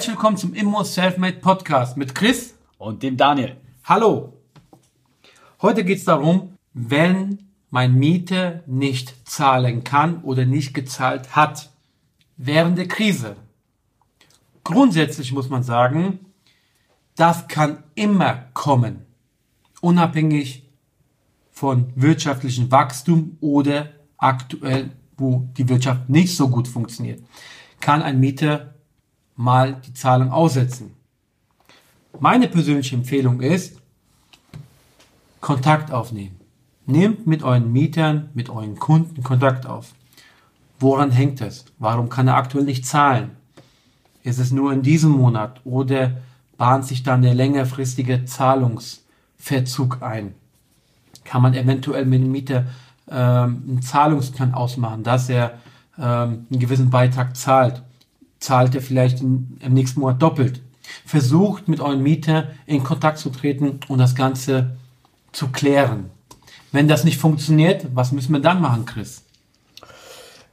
Herzlich willkommen zum Immo Selfmade Podcast mit Chris und dem Daniel. Hallo. Heute geht es darum, wenn mein Mieter nicht zahlen kann oder nicht gezahlt hat während der Krise. Grundsätzlich muss man sagen, das kann immer kommen, unabhängig von wirtschaftlichem Wachstum oder aktuell, wo die Wirtschaft nicht so gut funktioniert, kann ein Mieter mal die Zahlung aussetzen. Meine persönliche Empfehlung ist, Kontakt aufnehmen. Nehmt mit euren Mietern, mit euren Kunden Kontakt auf. Woran hängt es? Warum kann er aktuell nicht zahlen? Ist es nur in diesem Monat oder bahnt sich dann der längerfristige Zahlungsverzug ein? Kann man eventuell mit dem Mieter ähm, einen Zahlungsplan ausmachen, dass er ähm, einen gewissen Beitrag zahlt? Zahlt er vielleicht im, im nächsten Monat doppelt. Versucht mit eurem Mieter in Kontakt zu treten und das Ganze zu klären. Wenn das nicht funktioniert, was müssen wir dann machen, Chris?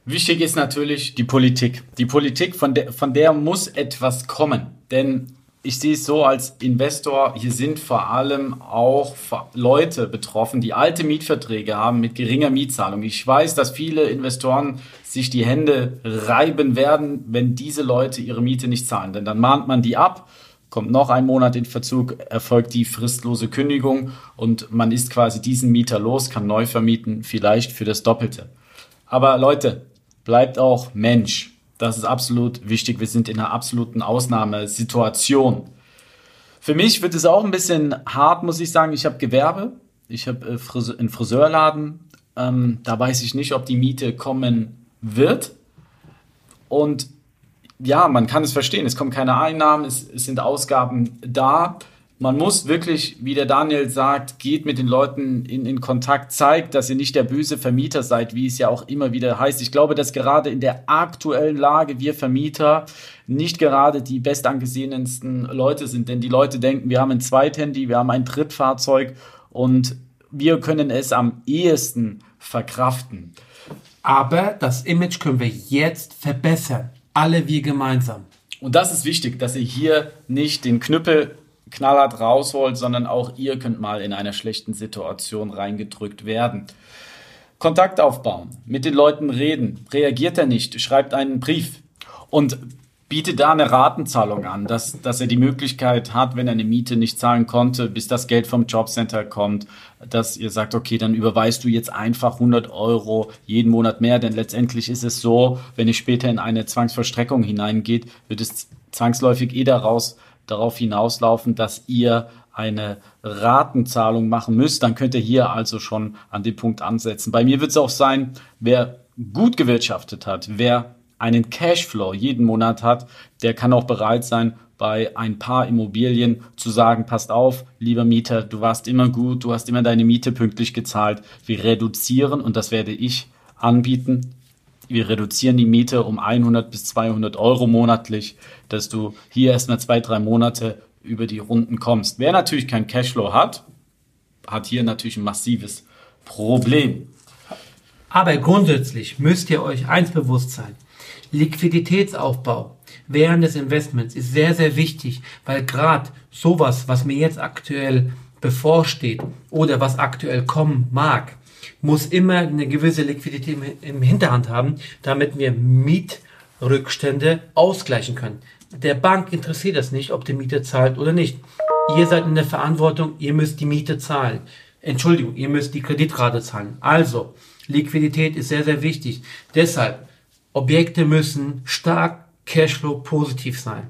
Wichtig ist natürlich die Politik. Die Politik, von der, von der muss etwas kommen. Denn ich sehe es so als Investor, hier sind vor allem auch Leute betroffen, die alte Mietverträge haben mit geringer Mietzahlung. Ich weiß, dass viele Investoren sich die Hände reiben werden, wenn diese Leute ihre Miete nicht zahlen. Denn dann mahnt man die ab, kommt noch ein Monat in Verzug, erfolgt die fristlose Kündigung und man ist quasi diesen Mieter los, kann neu vermieten, vielleicht für das Doppelte. Aber Leute, bleibt auch Mensch. Das ist absolut wichtig. Wir sind in einer absoluten Ausnahmesituation. Für mich wird es auch ein bisschen hart, muss ich sagen. Ich habe Gewerbe. Ich habe äh, einen Friseurladen. Ähm, da weiß ich nicht, ob die Miete kommen wird. Und ja, man kann es verstehen. Es kommen keine Einnahmen, es, es sind Ausgaben da man muss wirklich, wie der Daniel sagt, geht mit den Leuten in, in Kontakt, zeigt, dass ihr nicht der böse Vermieter seid, wie es ja auch immer wieder heißt. Ich glaube, dass gerade in der aktuellen Lage wir Vermieter nicht gerade die bestangesehensten Leute sind, denn die Leute denken, wir haben ein Zweithandy, wir haben ein Drittfahrzeug und wir können es am ehesten verkraften. Aber das Image können wir jetzt verbessern. Alle wir gemeinsam. Und das ist wichtig, dass ihr hier nicht den Knüppel knallhart rausholt, sondern auch ihr könnt mal in einer schlechten Situation reingedrückt werden. Kontakt aufbauen, mit den Leuten reden. Reagiert er nicht, schreibt einen Brief und bietet da eine Ratenzahlung an, dass, dass er die Möglichkeit hat, wenn er eine Miete nicht zahlen konnte, bis das Geld vom Jobcenter kommt, dass ihr sagt, okay, dann überweist du jetzt einfach 100 Euro jeden Monat mehr, denn letztendlich ist es so, wenn ich später in eine Zwangsverstreckung hineingeht, wird es zwangsläufig eh daraus darauf hinauslaufen, dass ihr eine Ratenzahlung machen müsst, dann könnt ihr hier also schon an dem Punkt ansetzen. Bei mir wird es auch sein, wer gut gewirtschaftet hat, wer einen Cashflow jeden Monat hat, der kann auch bereit sein, bei ein paar Immobilien zu sagen, passt auf, lieber Mieter, du warst immer gut, du hast immer deine Miete pünktlich gezahlt. Wir reduzieren, und das werde ich anbieten, wir reduzieren die Miete um 100 bis 200 Euro monatlich, dass du hier erstmal zwei, drei Monate über die Runden kommst. Wer natürlich kein Cashflow hat, hat hier natürlich ein massives Problem. Aber grundsätzlich müsst ihr euch eins bewusst sein. Liquiditätsaufbau während des Investments ist sehr, sehr wichtig, weil gerade sowas, was mir jetzt aktuell bevorsteht oder was aktuell kommen mag, muss immer eine gewisse Liquidität im Hinterhand haben, damit wir Mietrückstände ausgleichen können. Der Bank interessiert das nicht, ob die Miete zahlt oder nicht. Ihr seid in der Verantwortung, ihr müsst die Miete zahlen. Entschuldigung, ihr müsst die Kreditrate zahlen. Also, Liquidität ist sehr, sehr wichtig. Deshalb, Objekte müssen stark Cashflow positiv sein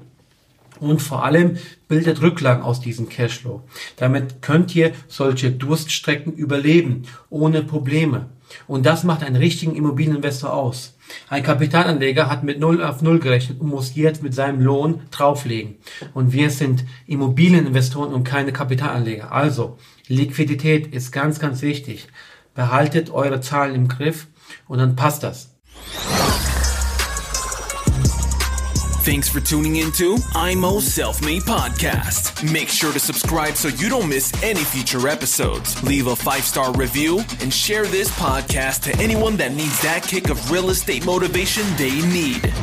und vor allem bildet Rücklagen aus diesem Cashflow. Damit könnt ihr solche Durststrecken überleben, ohne Probleme. Und das macht einen richtigen Immobilieninvestor aus. Ein Kapitalanleger hat mit 0 auf 0 gerechnet und muss jetzt mit seinem Lohn drauflegen. Und wir sind Immobilieninvestoren und keine Kapitalanleger. Also, Liquidität ist ganz, ganz wichtig. Behaltet eure Zahlen im Griff und dann passt das. Thanks for tuning into IMO Self Made Podcast. Make sure to subscribe so you don't miss any future episodes. Leave a five star review and share this podcast to anyone that needs that kick of real estate motivation they need.